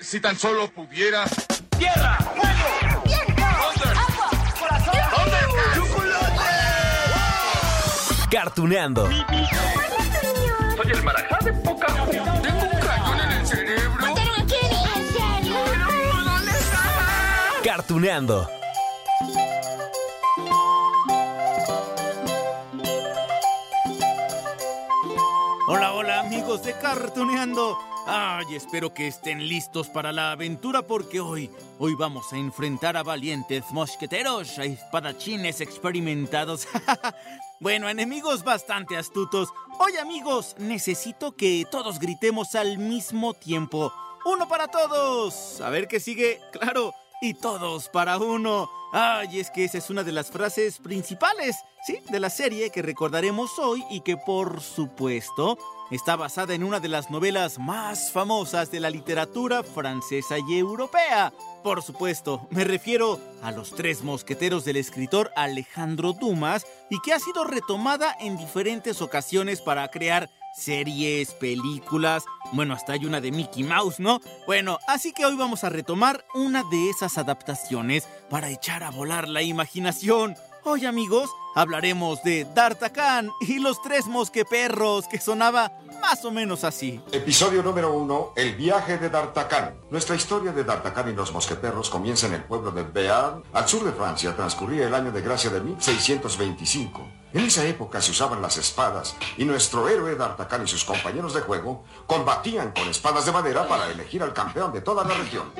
Si tan solo pudiera. ¡Tierra! ¡Fuego! ¡Corazón! Cartuneando. Soy el marajá de poca Tengo un cañón en el cerebro. ¿En serio? ¿Dónde está? Cartuneando. Hola, hola amigos de Cartoneando. Ay, espero que estén listos para la aventura porque hoy, hoy vamos a enfrentar a valientes mosqueteros, a espadachines experimentados. bueno, enemigos bastante astutos. Hoy amigos, necesito que todos gritemos al mismo tiempo. Uno para todos. A ver qué sigue. Claro. Y todos para uno. Ay, es que esa es una de las frases principales, ¿sí? De la serie que recordaremos hoy y que por supuesto está basada en una de las novelas más famosas de la literatura francesa y europea. Por supuesto, me refiero a Los Tres Mosqueteros del escritor Alejandro Dumas y que ha sido retomada en diferentes ocasiones para crear series, películas, bueno, hasta hay una de Mickey Mouse, ¿no? Bueno, así que hoy vamos a retomar una de esas adaptaciones para echar a volar la imaginación. Hoy, amigos, hablaremos de D'Artagnan y los tres mosqueperros, que sonaba más o menos así. Episodio número uno, el viaje de D'Artagnan. Nuestra historia de D'Artagnan y los mosqueperros comienza en el pueblo de Béarn, al sur de Francia, transcurría el año de gracia de 1625. En esa época se usaban las espadas y nuestro héroe D'Artagnan y sus compañeros de juego combatían con espadas de madera para elegir al campeón de toda la región.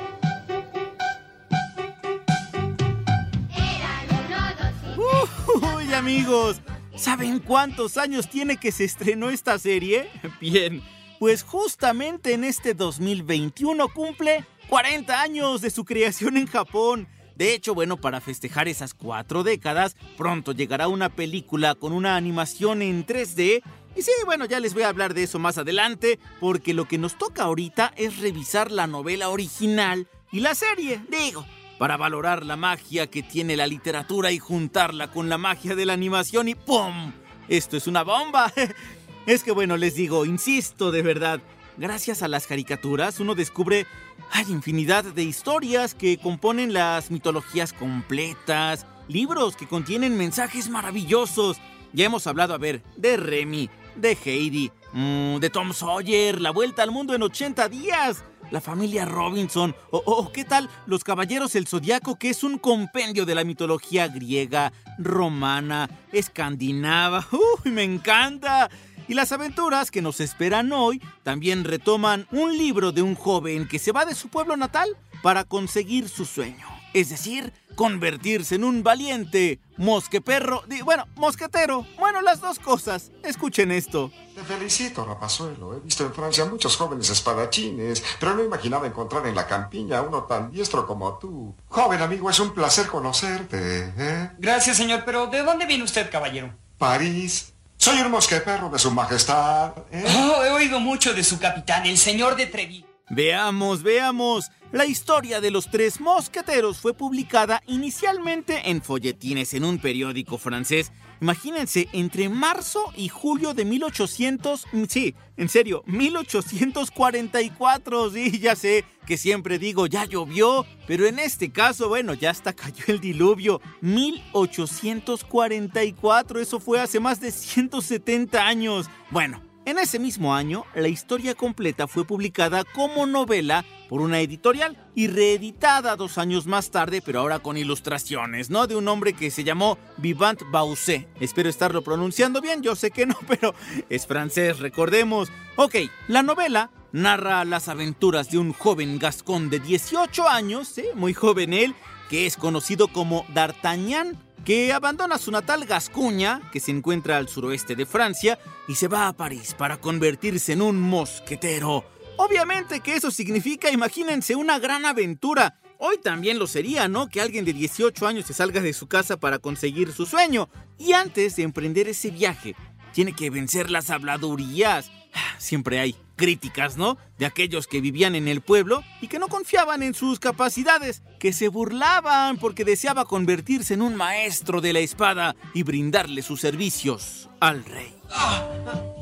Amigos, ¿saben cuántos años tiene que se estrenó esta serie? Bien, pues justamente en este 2021 cumple 40 años de su creación en Japón. De hecho, bueno, para festejar esas cuatro décadas, pronto llegará una película con una animación en 3D. Y sí, bueno, ya les voy a hablar de eso más adelante, porque lo que nos toca ahorita es revisar la novela original y la serie, digo, para valorar la magia que tiene la literatura y juntarla con la magia de la animación y ¡pum! Esto es una bomba. Es que bueno, les digo, insisto de verdad, gracias a las caricaturas uno descubre hay infinidad de historias que componen las mitologías completas, libros que contienen mensajes maravillosos. Ya hemos hablado, a ver, de Remy, de Heidi, mm, de Tom Sawyer, La Vuelta al Mundo en 80 días, la familia Robinson, o, ¿qué tal? Los Caballeros del Zodiaco, que es un compendio de la mitología griega, romana, escandinava. ¡Uy, me encanta! Y las aventuras que nos esperan hoy también retoman un libro de un joven que se va de su pueblo natal para conseguir su sueño. Es decir, convertirse en un valiente mosqueperro, di- bueno, mosquetero. Bueno, las dos cosas. Escuchen esto. Te felicito, rapazuelo. He visto en Francia muchos jóvenes espadachines, pero no imaginaba encontrar en la campiña a uno tan diestro como tú. Joven amigo, es un placer conocerte. ¿eh? Gracias, señor, pero ¿de dónde viene usted, caballero? París. Soy un mosqueperro de su majestad. ¿eh? Oh, he oído mucho de su capitán, el señor de Trevi. Veamos, veamos. La historia de los tres mosqueteros fue publicada inicialmente en folletines en un periódico francés. Imagínense, entre marzo y julio de 1800... Sí, en serio, 1844. Sí, ya sé que siempre digo ya llovió, pero en este caso, bueno, ya hasta cayó el diluvio. 1844, eso fue hace más de 170 años. Bueno, en ese mismo año, la historia completa fue publicada como novela por una editorial y reeditada dos años más tarde, pero ahora con ilustraciones, ¿no? De un hombre que se llamó Vivant Bausset. Espero estarlo pronunciando bien, yo sé que no, pero es francés, recordemos. Ok, la novela narra las aventuras de un joven gascón de 18 años, ¿sí? muy joven él, que es conocido como D'Artagnan, que abandona su natal Gascuña, que se encuentra al suroeste de Francia, y se va a París para convertirse en un mosquetero. Obviamente que eso significa, imagínense, una gran aventura. Hoy también lo sería, ¿no? Que alguien de 18 años se salga de su casa para conseguir su sueño. Y antes de emprender ese viaje, tiene que vencer las habladurías. Siempre hay críticas, ¿no? De aquellos que vivían en el pueblo y que no confiaban en sus capacidades, que se burlaban porque deseaba convertirse en un maestro de la espada y brindarle sus servicios al rey.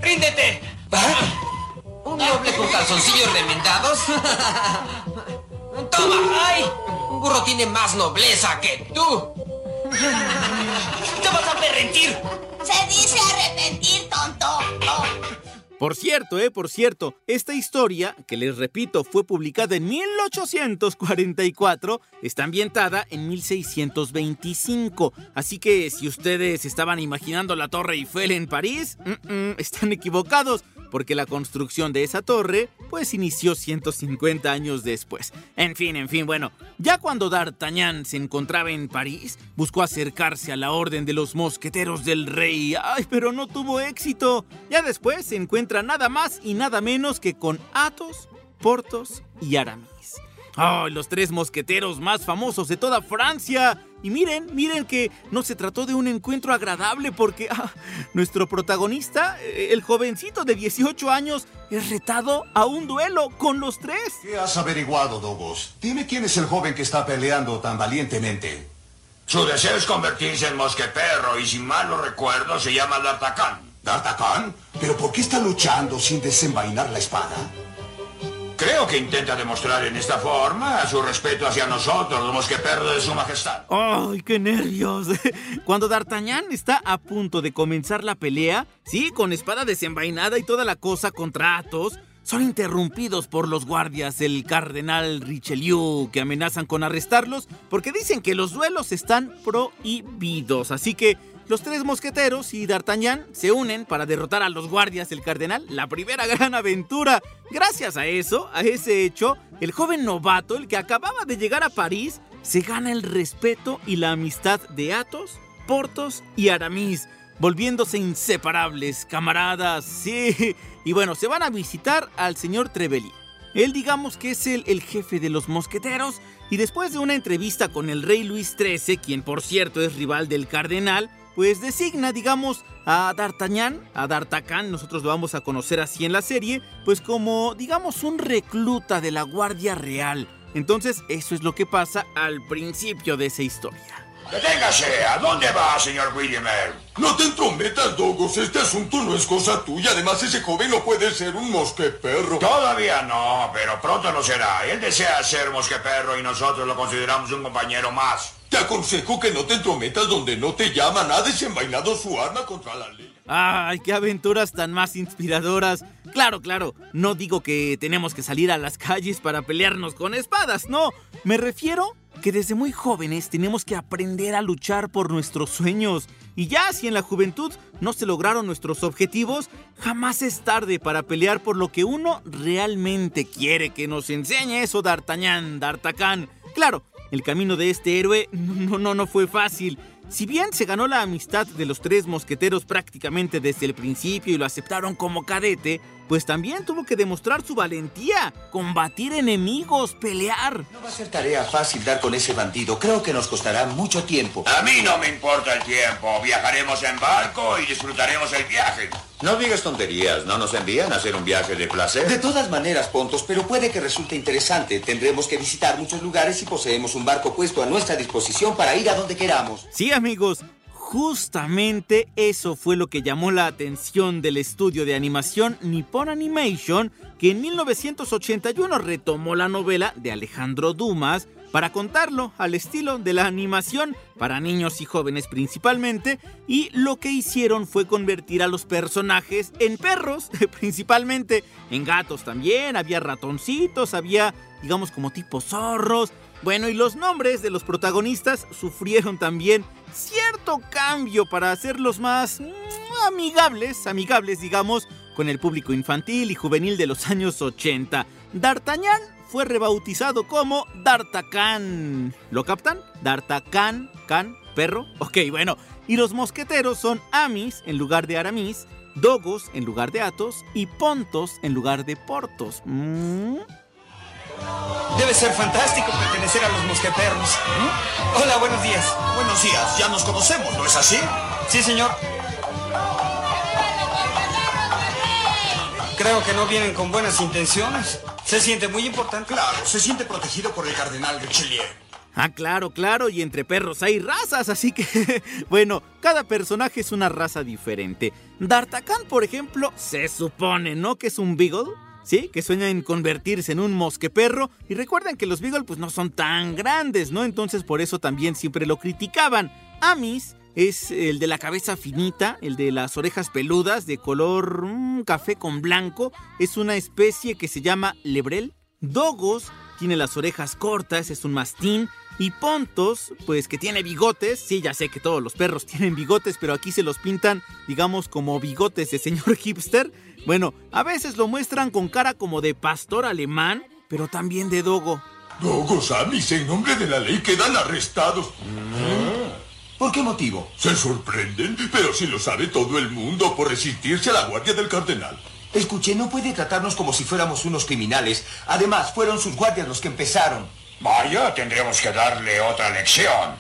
¡Ríndete! ¿Un doble con calzoncillos remendados? ¡Toma! ¡Ay! Un burro tiene más nobleza que tú. ¡Te vas a arrepentir! Se dice arrepentir, tonto. Por cierto, eh, por cierto, esta historia, que les repito, fue publicada en 1844, está ambientada en 1625. Así que si ustedes estaban imaginando la Torre Eiffel en París, están equivocados porque la construcción de esa torre pues inició 150 años después. En fin, en fin, bueno, ya cuando D'Artagnan se encontraba en París, buscó acercarse a la orden de los mosqueteros del rey, ay, pero no tuvo éxito. Ya después se encuentra nada más y nada menos que con Athos, Portos y Aramis. ¡Ay, los tres mosqueteros más famosos de toda Francia! Y miren, miren que no se trató de un encuentro agradable porque ah, nuestro protagonista, eh, el jovencito de 18 años, es retado a un duelo con los tres. ¿Qué has averiguado, Dogos? Dime quién es el joven que está peleando tan valientemente. Su deseo es convertirse en mosqueperro y si mal no recuerdo se llama D'Artagnan. ¿D'Artagnan? ¿Pero por qué está luchando sin desenvainar la espada? Creo que intenta demostrar en esta forma su respeto hacia nosotros, los mosqueperros de su majestad. ¡Ay, qué nervios! Cuando D'Artagnan está a punto de comenzar la pelea, sí, con espada desenvainada y toda la cosa contra Athos, son interrumpidos por los guardias del cardenal Richelieu que amenazan con arrestarlos porque dicen que los duelos están prohibidos. Así que los tres mosqueteros y D'Artagnan se unen para derrotar a los guardias del cardenal, la primera gran aventura. Gracias a eso, a ese hecho, el joven novato, el que acababa de llegar a París, se gana el respeto y la amistad de Athos, Portos y Aramis, volviéndose inseparables, camaradas, sí. Y bueno, se van a visitar al señor Trevelyan. Él digamos que es el, el jefe de los mosqueteros y después de una entrevista con el rey Luis XIII, quien por cierto es rival del cardenal, pues designa, digamos, a D'Artagnan, a D'Artagnan, nosotros lo vamos a conocer así en la serie, pues como, digamos, un recluta de la Guardia Real. Entonces, eso es lo que pasa al principio de esa historia. ¡Deténgase! ¿A dónde va, señor Williamer? No te entrometas, Dogos. Este asunto no es cosa tuya. Además, ese joven no puede ser un mosqueperro. Todavía no, pero pronto lo será. Él desea ser mosqueperro y nosotros lo consideramos un compañero más. Te aconsejo que no te entrometas donde no te llaman. Ha desenvainado su arma contra la ley. ¡Ay, qué aventuras tan más inspiradoras! Claro, claro, no digo que tenemos que salir a las calles para pelearnos con espadas, no. Me refiero que desde muy jóvenes tenemos que aprender a luchar por nuestros sueños. Y ya si en la juventud no se lograron nuestros objetivos, jamás es tarde para pelear por lo que uno realmente quiere que nos enseñe eso D'Artagnan, D'Artagnan. Claro, el camino de este héroe no, no, no fue fácil. Si bien se ganó la amistad de los tres mosqueteros prácticamente desde el principio y lo aceptaron como cadete, pues también tuvo que demostrar su valentía, combatir enemigos, pelear. No va a ser tarea fácil dar con ese bandido. Creo que nos costará mucho tiempo. A mí no me importa el tiempo. Viajaremos en barco y disfrutaremos el viaje. No digas tonterías. ¿No nos envían a hacer un viaje de placer? De todas maneras, Pontos, pero puede que resulte interesante. Tendremos que visitar muchos lugares y poseemos un barco puesto a nuestra disposición para ir a donde queramos. Sí, amigos. Justamente eso fue lo que llamó la atención del estudio de animación Nippon Animation, que en 1981 retomó la novela de Alejandro Dumas para contarlo al estilo de la animación para niños y jóvenes principalmente, y lo que hicieron fue convertir a los personajes en perros, principalmente en gatos también, había ratoncitos, había digamos como tipo zorros, bueno, y los nombres de los protagonistas sufrieron también cierto cambio para hacerlos más mm, amigables, amigables digamos, con el público infantil y juvenil de los años 80. D'Artagnan fue rebautizado como D'Artagnan. ¿Lo captan? D'Artagnan, can, perro. Ok, bueno. Y los mosqueteros son Amis en lugar de Aramis. Dogos en lugar de Atos y Pontos en lugar de Portos. ¿Mm? Debe ser fantástico pertenecer a los mosqueperros. Hola, buenos días. Buenos días, ya nos conocemos, ¿no es así? Sí, señor. Creo que no vienen con buenas intenciones. Se siente muy importante. Claro, se siente protegido por el cardenal Richelieu. Ah, claro, claro, y entre perros hay razas, así que, bueno, cada personaje es una raza diferente. D'Artagnan, por ejemplo, se supone, ¿no? Que es un Beagle, ¿sí? Que sueña en convertirse en un mosqueperro. Y recuerden que los Beagle, pues no son tan grandes, ¿no? Entonces por eso también siempre lo criticaban. Amis es el de la cabeza finita, el de las orejas peludas, de color mm, café con blanco. Es una especie que se llama lebrel. Dogos tiene las orejas cortas, es un mastín. Y Pontos, pues que tiene bigotes. Sí, ya sé que todos los perros tienen bigotes, pero aquí se los pintan, digamos, como bigotes de señor hipster. Bueno, a veces lo muestran con cara como de pastor alemán, pero también de dogo. Dogos, Amis, en nombre de la ley quedan arrestados. ¿Por qué motivo? Se sorprenden, pero si lo sabe todo el mundo por resistirse a la guardia del cardenal. Escuche, no puede tratarnos como si fuéramos unos criminales. Además, fueron sus guardias los que empezaron. Vaya, tendremos que darle otra lección.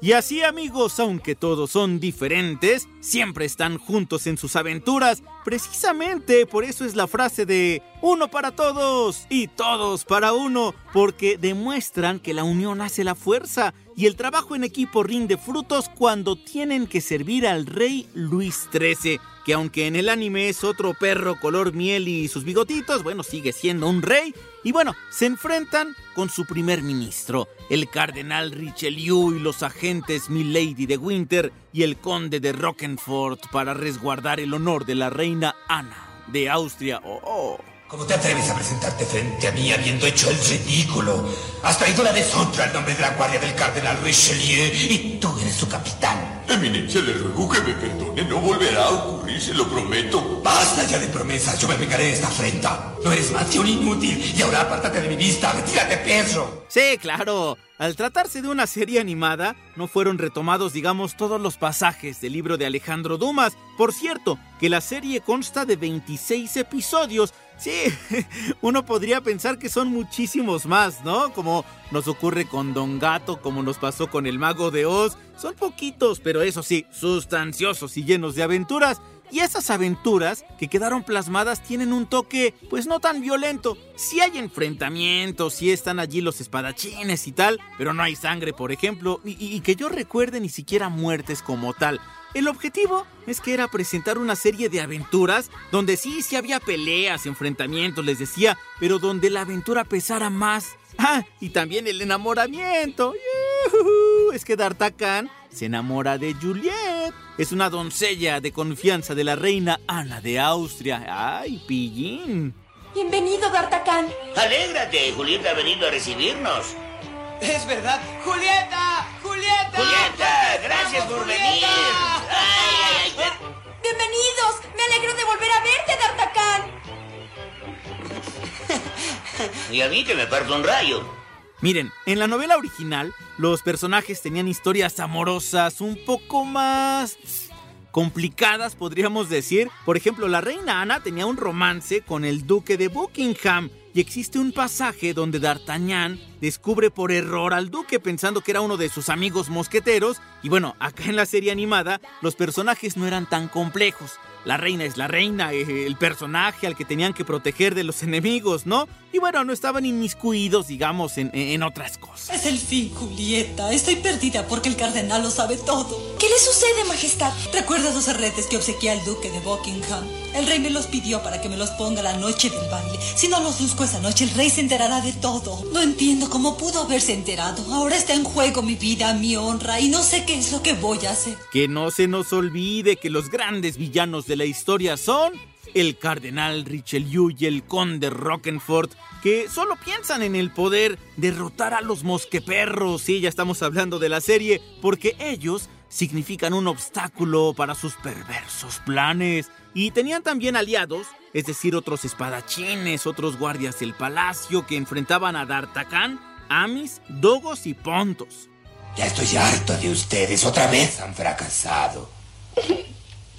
Y así amigos, aunque todos son diferentes, siempre están juntos en sus aventuras. Precisamente por eso es la frase de uno para todos y todos para uno, porque demuestran que la unión hace la fuerza y el trabajo en equipo rinde frutos cuando tienen que servir al rey Luis XIII, que aunque en el anime es otro perro color miel y sus bigotitos, bueno, sigue siendo un rey. Y bueno, se enfrentan con su primer ministro, el cardenal Richelieu y los agentes Milady de Winter y el conde de Rockenfort para resguardar el honor de la reina Ana de Austria. Oh, oh. ¿Cómo te atreves a presentarte frente a mí habiendo hecho el ridículo? Has traído la deshonra al nombre de la guardia del cardenal Richelieu y tú eres su capitán. Eminencia, le ruego que me perdone. No volverá a ocurrir, se lo prometo. Basta ya de promesas, yo me vengaré de esta afrenta. No eres más que un inútil y ahora apártate de mi vista, retírate, perro. Sí, claro. Al tratarse de una serie animada, no fueron retomados, digamos, todos los pasajes del libro de Alejandro Dumas. Por cierto, que la serie consta de 26 episodios. Sí, uno podría pensar que son muchísimos más, ¿no? Como nos ocurre con Don Gato, como nos pasó con el Mago de Oz. Son poquitos, pero eso sí, sustanciosos y llenos de aventuras. Y esas aventuras que quedaron plasmadas tienen un toque, pues no tan violento. Sí hay enfrentamientos, sí están allí los espadachines y tal, pero no hay sangre, por ejemplo, y, que yo recuerde ni siquiera muertes como tal. El objetivo es que era presentar una serie de aventuras donde sí, sí había peleas, enfrentamientos, les decía, pero donde la aventura pesara más. Ah, y también el enamoramiento. Es que D'Artagnan se enamora de Juliet. Es una doncella de confianza de la reina Ana de Austria. ¡Ay, pillín! Bienvenido, D'Artagnan. Alégrate, Julieta ha venido a recibirnos. Es verdad. ¡Julieta! ¡Julieta! Julieta, gracias por venir. Ay, ay, ay. Bienvenidos. Me alegro de volver a verte, D'Artagnan. Y a mí que me parto un rayo. Miren, en la novela original, los personajes tenían historias amorosas un poco más complicadas, podríamos decir. Por ejemplo, la reina Ana tenía un romance con el duque de Buckingham. Y existe un pasaje donde D'Artagnan descubre por error al duque pensando que era uno de sus amigos mosqueteros. Y bueno, acá en la serie animada los personajes no eran tan complejos. La reina es la reina, eh, el personaje al que tenían que proteger de los enemigos, ¿no? Y bueno, no estaban inmiscuidos, digamos, en, en otras cosas. Es el fin, Julieta. Estoy perdida porque el cardenal lo sabe todo. ¿Qué le sucede, majestad? ¿Recuerdas los arretes que obsequié al duque de Buckingham? El rey me los pidió para que me los ponga la noche del baile. Si no los busco esa noche, el rey se enterará de todo. No entiendo cómo pudo haberse enterado. Ahora está en juego mi vida, mi honra, y no sé qué es lo que voy a hacer. Que no se nos olvide que los grandes villanos de la historia son el cardenal Richelieu y el conde Rockenfort, que solo piensan en el poder derrotar a los mosqueperros. Sí, ya estamos hablando de la serie, porque ellos significan un obstáculo para sus perversos planes. Y tenían también aliados, es decir, otros espadachines, otros guardias del palacio que enfrentaban a D'Artagnan, Amis, Dogos y Pontos. Ya estoy harto de ustedes. Otra vez han fracasado.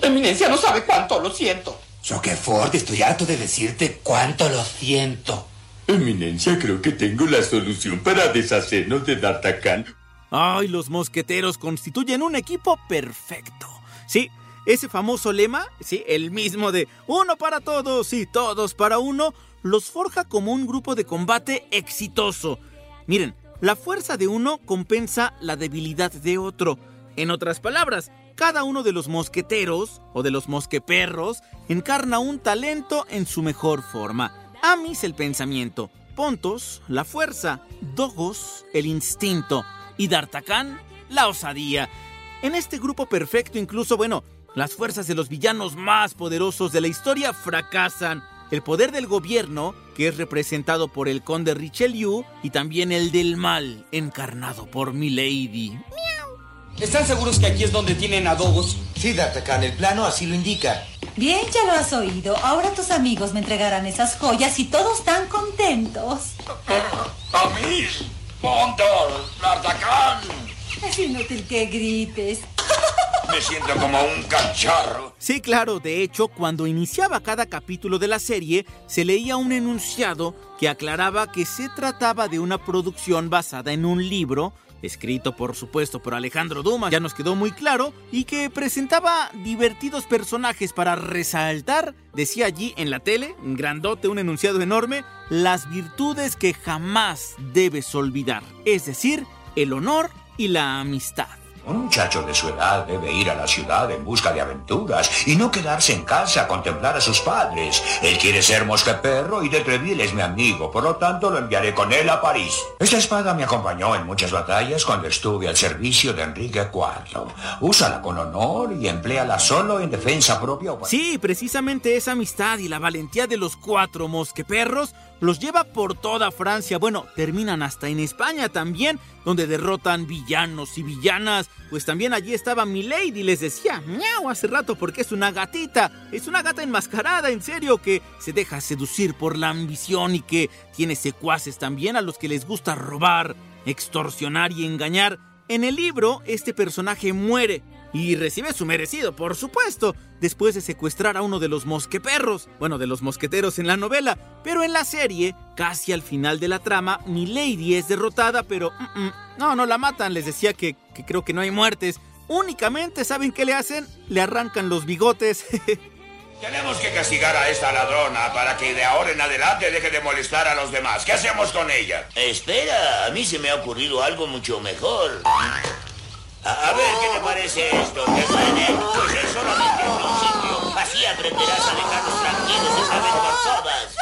Eminencia no sabe cuánto lo siento. Roquefort, estoy harto de decirte cuánto lo siento. Eminencia, creo que tengo la solución para deshacernos de D'Artagnan. Ay, los mosqueteros constituyen un equipo perfecto. Sí, ese famoso lema, sí, el mismo de uno para todos y todos para uno, los forja como un grupo de combate exitoso. Miren, la fuerza de uno compensa la debilidad de otro. En otras palabras, cada uno de los mosqueteros o de los mosqueperros encarna un talento en su mejor forma. Amis el pensamiento, Pontos la fuerza, Dogos el instinto y D'Artagnan la osadía. En este grupo perfecto incluso, bueno, las fuerzas de los villanos más poderosos de la historia fracasan. El poder del gobierno, que es representado por el conde Richelieu, y también el del mal, encarnado por Milady. ¿Están seguros que aquí es donde tienen a Dogos? Sí, D'Artagnan, el plano así lo indica. Bien, ya lo has oído. Ahora tus amigos me entregarán esas joyas y todos están contentos. ¡Amis! ¡Pontos! ¡D'Artagnan! Es inútil que grites. Me siento como un cacharro. Sí, claro, de hecho, cuando iniciaba cada capítulo de la serie, se leía un enunciado que aclaraba que se trataba de una producción basada en un libro, escrito por supuesto por Alejandro Dumas, ya nos quedó muy claro, y que presentaba divertidos personajes para resaltar, decía allí en la tele, grandote, un enunciado enorme, las virtudes que jamás debes olvidar, es decir, el honor y la amistad. Un muchacho de su edad debe ir a la ciudad en busca de aventuras y no quedarse en casa a contemplar a sus padres. Él quiere ser mosqueperro y de Treville es mi amigo, por lo tanto lo enviaré con él a París. Esta espada me acompañó en muchas batallas cuando estuve al servicio de Enrique IV. Úsala con honor y empléala solo en defensa propia. Sí, precisamente esa amistad y la valentía de los cuatro mosqueperros los lleva por toda Francia. Bueno, terminan hasta en España también, donde derrotan villanos y villanas. Pues también allí estaba Milady, les decía, miau, hace rato porque es una gatita. Es una gata enmascarada, en serio, que se deja seducir por la ambición y que tiene secuaces también a los que les gusta robar, extorsionar y engañar. En el libro, este personaje muere y recibe su merecido, por supuesto, después de secuestrar a uno de los mosqueperros, bueno, de los mosqueteros en la novela, pero en la serie, casi al final de la trama, Milady es derrotada, pero mm, mm, no, no la matan, les decía que, que creo que no hay muertes, únicamente, ¿saben qué le hacen? Le arrancan los bigotes. Tenemos que castigar a esta ladrona para que de ahora en adelante deje de molestar a los demás. ¿Qué hacemos con ella? Espera, a mí se me ha ocurrido algo mucho mejor. A, a ver, ¿qué te parece esto? ¿Te suene? Pues es solamente el principio. Así aprenderás a dejarnos tranquilos esta vez por todas.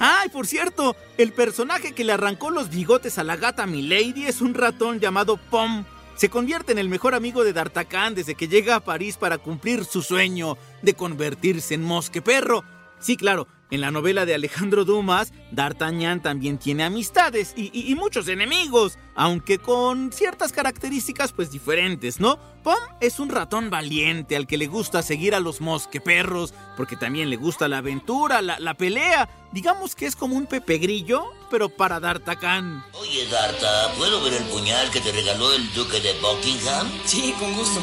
Ay, por cierto, el personaje que le arrancó los bigotes a la gata Milady es un ratón llamado Pom. Se convierte en el mejor amigo de D'Artagnan desde que llega a París para cumplir su sueño de convertirse en mosqueperro. Sí, claro, en la novela de Alejandro Dumas, D'Artagnan también tiene amistades y, y- y muchos enemigos, aunque con ciertas características pues diferentes, ¿no? Pom es un ratón valiente al que le gusta seguir a los mosqueperros, porque también le gusta la aventura, la, la pelea. Digamos que es como un Pepe Grillo, pero para D'Artagnan. Oye, Darta, ¿puedo ver el puñal que te regaló el duque de Buckingham? Sí, con gusto.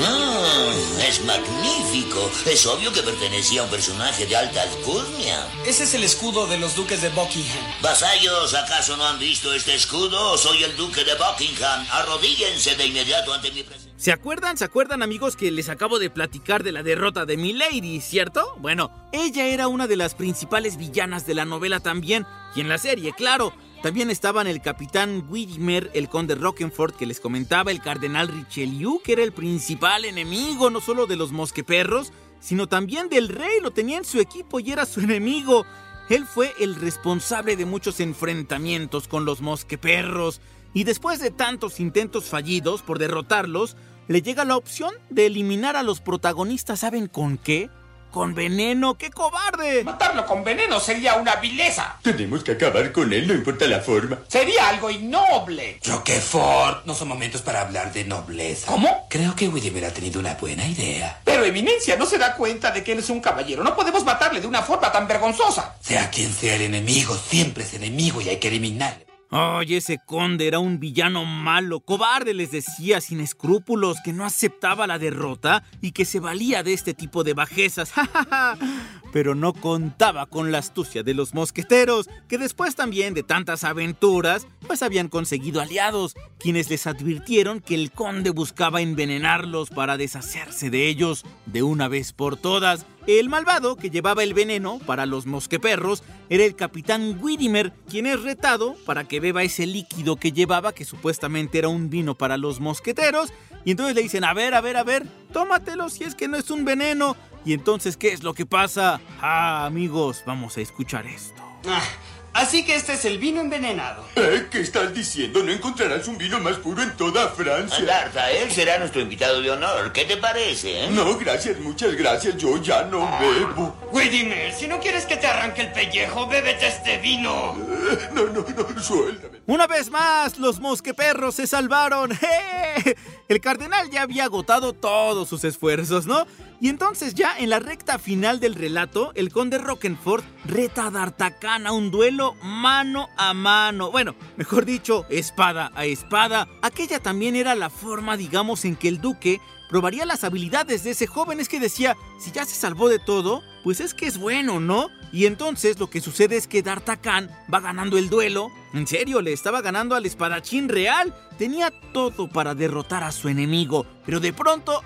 Ah, es magnífico. Es obvio que pertenecía a un personaje de alta alcurnia. Ese es el escudo de los duques de Buckingham. Vasallos, ¿acaso no han visto este escudo? Soy el duque de Buckingham. Arrodíllense de inmediato ante mi presencia. ¿Se acuerdan? ¿Se acuerdan amigos que les acabo de platicar de la derrota de Milady, cierto? Bueno, ella era una de las principales villanas de la novela también, y en la serie, claro. También estaban el capitán Widmer, el conde Roquefort que les comentaba, el cardenal Richelieu, que era el principal enemigo no solo de los mosqueperros, sino también del rey, lo tenía en su equipo y era su enemigo. Él fue el responsable de muchos enfrentamientos con los mosqueperros, y después de tantos intentos fallidos por derrotarlos, le llega la opción de eliminar a los protagonistas, ¿saben con qué? Con veneno, ¡qué cobarde! Matarlo con veneno sería una vileza. Tenemos que acabar con él, no importa la forma. Sería algo innoble. Roquefort, no son momentos para hablar de nobleza. ¿Cómo? Creo que Widimer ha tenido una buena idea. Pero Eminencia no se da cuenta de que él es un caballero. No podemos matarle de una forma tan vergonzosa. Sea quien sea el enemigo, siempre es enemigo y hay que eliminarle. Ay, ese conde era un villano malo, cobarde les decía, sin escrúpulos, que no aceptaba la derrota y que se valía de este tipo de bajezas. Pero no contaba con la astucia de los mosqueteros, que después también de tantas aventuras, pues habían conseguido aliados, quienes les advirtieron que el conde buscaba envenenarlos para deshacerse de ellos de una vez por todas. El malvado que llevaba el veneno para los mosqueperros era el capitán Widimer, quien es retado para que beba ese líquido que llevaba, que supuestamente era un vino para los mosqueteros. Y entonces le dicen, a ver, a ver, a ver, tómatelo si es que no es un veneno. Y entonces, ¿qué es lo que pasa? Ah, amigos, vamos a escuchar esto. Ah, Así que este es el vino envenenado. ¿Eh? ¿Qué estás diciendo? No encontrarás un vino más puro en toda Francia. Darta, él será nuestro invitado de honor. ¿Qué te parece? Eh? No, gracias, muchas gracias. Yo ya no bebo. Widimer, si no quieres que te arranque el pellejo, bébete este vino. Eh, no, no, no, suéltame. Una vez más, los mosqueperros se salvaron. ¡Eh! El cardenal ya había agotado todos sus esfuerzos, ¿no? Y entonces ya en la recta final del relato, el conde Rockenford reta a D'Artagnan a un duelo mano a mano. Bueno, mejor dicho, espada a espada. Aquella también era la forma, digamos, en que el duque probaría las habilidades de ese joven. Es que decía, si ya se salvó de todo, pues es que es bueno, ¿no? Y entonces lo que sucede es que D'Artagnan va ganando el duelo. En serio, le estaba ganando al espadachín real. Tenía todo para derrotar a su enemigo. Pero de pronto,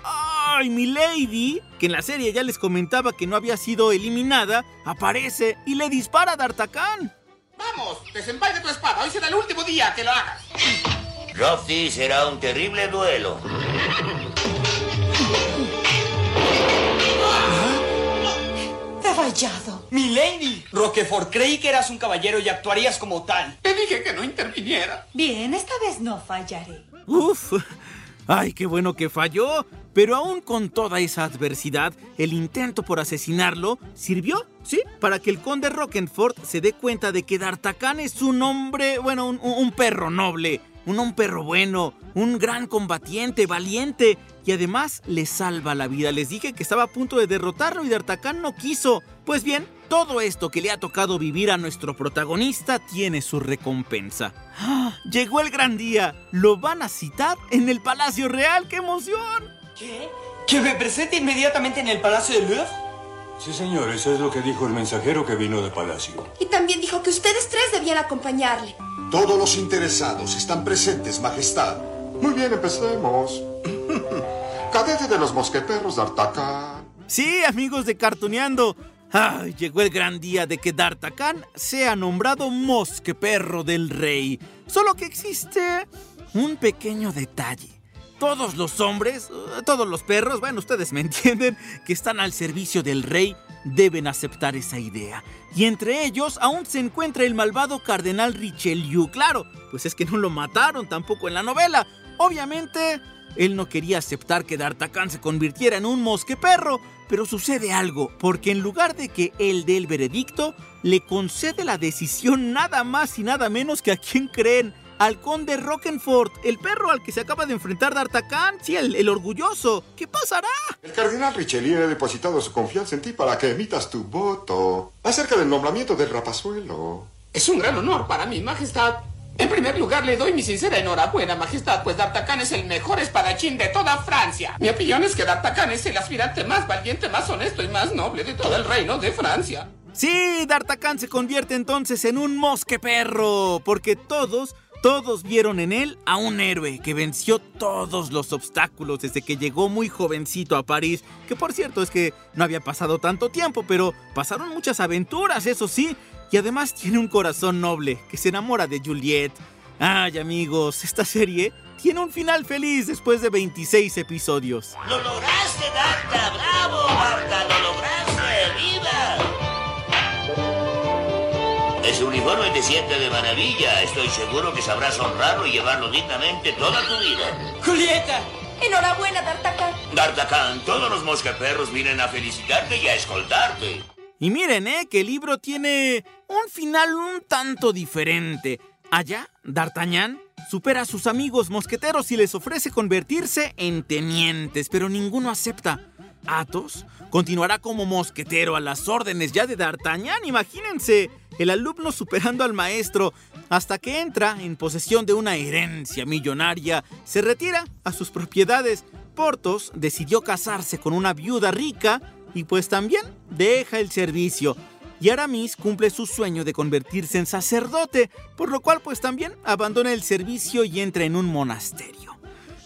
¡ay, mi lady! Que en la serie ya les comentaba que no había sido eliminada, aparece y le dispara a D'Artagnan. Vamos, desenvaine tu espada. Hoy será el último día que lo hagas. Rofty será un terrible duelo. He fallado. ¡Milady! Roquefort, creí que eras un caballero y actuarías como tal. Te dije que no interviniera. Bien, esta vez no fallaré. Uf, ay, qué bueno que falló. Pero aún con toda esa adversidad, el intento por asesinarlo sirvió, ¿sí? Para que el conde Rockenford se dé cuenta de que D'Artagnan es un hombre, bueno, un, un perro noble, un, un perro bueno, un gran combatiente, valiente, y además le salva la vida. Les dije que estaba a punto de derrotarlo y D'Artagnan no quiso. Pues bien, todo esto que le ha tocado vivir a nuestro protagonista tiene su recompensa. ¡Ah! Llegó el gran día. Lo van a citar en el Palacio Real. ¡Qué emoción! ¿Qué? ¿Que me presente inmediatamente en el Palacio de Louvre? Sí, señor, eso es lo que dijo el mensajero que vino de palacio. Y también dijo que ustedes tres debían acompañarle. Todos los interesados están presentes, Majestad. Muy bien, empecemos. Cadete de los mosqueteros D'Artagnan. Sí, amigos de Cartuneando. Ay, llegó el gran día de que D'Artagnan sea nombrado mosqueperro del rey. Solo que existe un pequeño detalle. Todos los hombres, eh, todos los perros, bueno, ustedes me entienden, que están al servicio del rey, deben aceptar esa idea. Y entre ellos aún se encuentra el malvado cardenal Richelieu. Claro, pues es que no lo mataron tampoco en la novela. Obviamente, él no quería aceptar que D'Artagnan se convirtiera en un mosqueperro, pero sucede algo, porque en lugar de que él dé el veredicto, le concede la decisión nada más y nada menos que a quien creen, al conde Rockenford, el perro al que se acaba de enfrentar D'Artagnan, sí, el, el orgulloso. ¿Qué pasará? El cardenal Richelieu ha depositado su confianza en ti para que emitas tu voto acerca del nombramiento del rapazuelo. Es un gran honor para mi majestad. En primer lugar, le doy mi sincera enhorabuena, majestad, pues D'Artagnan es el mejor espadachín de toda Francia. Mi opinión es que D'Artagnan es el aspirante más valiente, más honesto y más noble de todo el reino de Francia. Sí, D'Artagnan se convierte entonces en un mosqueperro, porque todos todos vieron en él a un héroe que venció todos los obstáculos desde que llegó muy jovencito a París, que por cierto es que no había pasado tanto tiempo, pero pasaron muchas aventuras, eso sí, y además tiene un corazón noble que se enamora de Juliette. Ay amigos, esta serie tiene un final feliz después de 26 episodios. ¡Lo lograste, Darta! ¡Bravo, Darta! ¡Lo lograste! Ese uniforme te siente de maravilla. Estoy seguro que sabrás honrarlo y llevarlo dignamente toda tu vida. ¡Julieta! Enhorabuena, D'Artagnan. D'Artagnan, todos los mosqueperros vienen a felicitarte y a escoltarte. Y miren, ¿eh? Que el libro tiene un final un tanto diferente. Allá, D'Artagnan supera a sus amigos mosqueteros y les ofrece convertirse en tenientes, pero ninguno acepta. Athos continuará como mosquetero a las órdenes ya de D'Artagnan, imagínense. El alumno superando al maestro, hasta que entra en posesión de una herencia millonaria, se retira a sus propiedades. Portos decidió casarse con una viuda rica y pues también deja el servicio. Y Aramis cumple su sueño de convertirse en sacerdote, por lo cual pues también abandona el servicio y entra en un monasterio.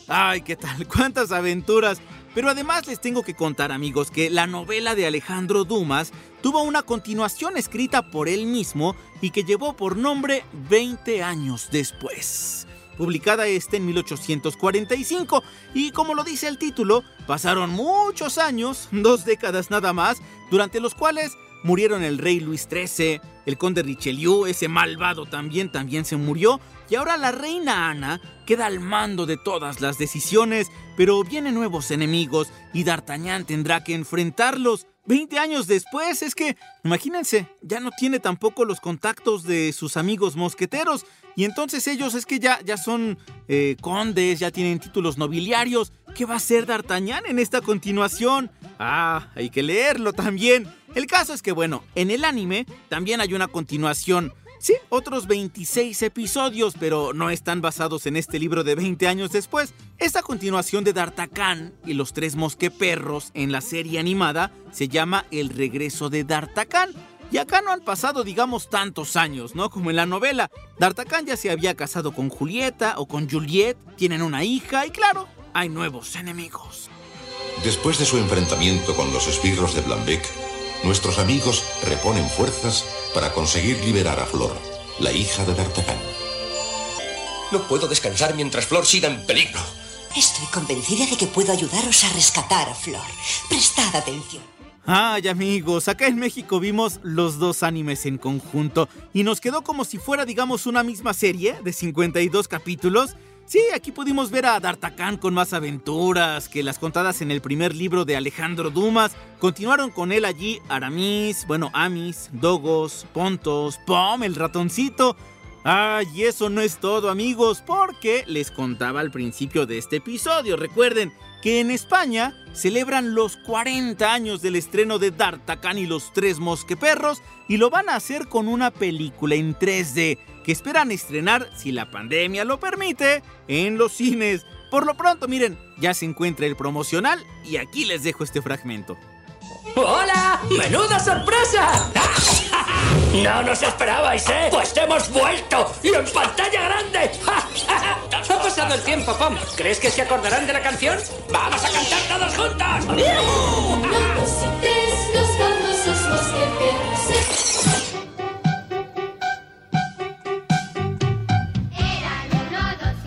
Ay, ¿qué tal? ¿Cuántas aventuras? Pero además les tengo que contar amigos que la novela de Alejandro Dumas tuvo una continuación escrita por él mismo y que llevó por nombre 20 años después. Publicada este en 1845 y como lo dice el título, pasaron muchos años, dos décadas nada más, durante los cuales murieron el rey Luis XIII, el conde Richelieu, ese malvado también, también se murió, y ahora la reina Ana queda al mando de todas las decisiones, pero vienen nuevos enemigos y D'Artagnan tendrá que enfrentarlos. Veinte años después, es que, imagínense, ya no tiene tampoco los contactos de sus amigos mosqueteros, y entonces ellos es que ya, ya son eh, condes, ya tienen títulos nobiliarios. ¿Qué va a hacer D'Artagnan en esta continuación? Ah, hay que leerlo también. El caso es que, bueno, en el anime también hay una continuación. Sí, otros 26 episodios, pero no están basados en este libro de 20 años después. Esta continuación de D'Artagnan y los tres mosqueperros en la serie animada se llama El regreso de D'Artagnan. Y acá no han pasado, digamos, tantos años, ¿no? Como en la novela. D'Artagnan ya se había casado con Julieta o con Juliette, tienen una hija y claro, hay nuevos enemigos. Después de su enfrentamiento con los esbirros de Blambeck, nuestros amigos reponen fuerzas para conseguir liberar a Flor, la hija de D'Artagnan. No puedo descansar mientras Flor siga en peligro. Estoy convencida de que puedo ayudaros a rescatar a Flor. Prestad atención. Ay amigos, acá en México vimos los dos animes en conjunto y nos quedó como si fuera digamos una misma serie de 52 capítulos. Sí, aquí pudimos ver a D'Artagnan con más aventuras que las contadas en el primer libro de Alejandro Dumas. Continuaron con él allí Aramis, bueno, Amis, Dogos, Pontos, Pom, el ratoncito. Ay, y eso no es todo amigos, porque les contaba al principio de este episodio, recuerden que en España celebran los 40 años del estreno de D'Artagnan y los tres mosqueperros y lo van a hacer con una película en 3D que esperan estrenar, si la pandemia lo permite, en los cines. Por lo pronto, miren, ya se encuentra el promocional y aquí les dejo este fragmento. ¡Hola! ¡Menuda sorpresa! No nos esperabais, ¿eh? Pues hemos vuelto y en pantalla grande. pasado el tiempo, Pom. ¿Crees que se acordarán de la canción? ¡Vamos a cantar todos juntos!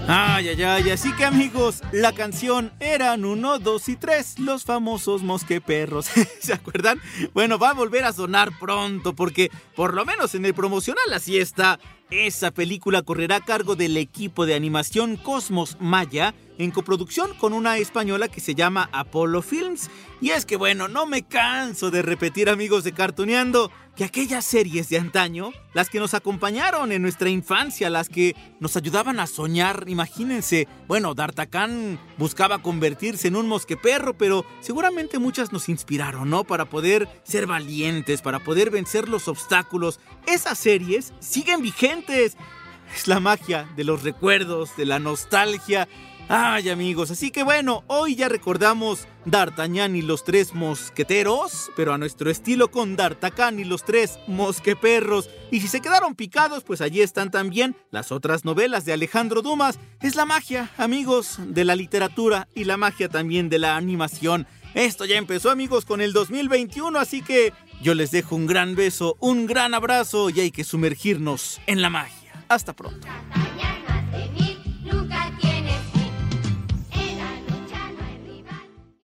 Ay, ay, ay, así que amigos, la canción eran uno, dos y tres, los famosos mosqueperros. ¿Se acuerdan? Bueno, va a volver a sonar pronto porque por lo menos en el promocional así está. Esa película correrá a cargo del equipo de animación Cosmos Maya en coproducción con una española que se llama Apollo Films. Y es que bueno, no me canso de repetir amigos de Cartuneando que aquellas series de antaño, las que nos acompañaron en nuestra infancia, las que nos ayudaban a soñar, imagínense, bueno, D'Artagnan buscaba convertirse en un mosqueperro, pero seguramente muchas nos inspiraron, ¿no? Para poder ser valientes, para poder vencer los obstáculos. Esas series siguen vigentes. Es la magia de los recuerdos, de la nostalgia Ay amigos, así que bueno, hoy ya recordamos D'Artagnan y los tres mosqueteros, pero a nuestro estilo con D'Artagnan y los tres mosqueperros. Y si se quedaron picados, pues allí están también las otras novelas de Alejandro Dumas. Es la magia, amigos, de la literatura y la magia también de la animación. Esto ya empezó amigos con el 2021, así que yo les dejo un gran beso, un gran abrazo y hay que sumergirnos en la magia. Hasta pronto.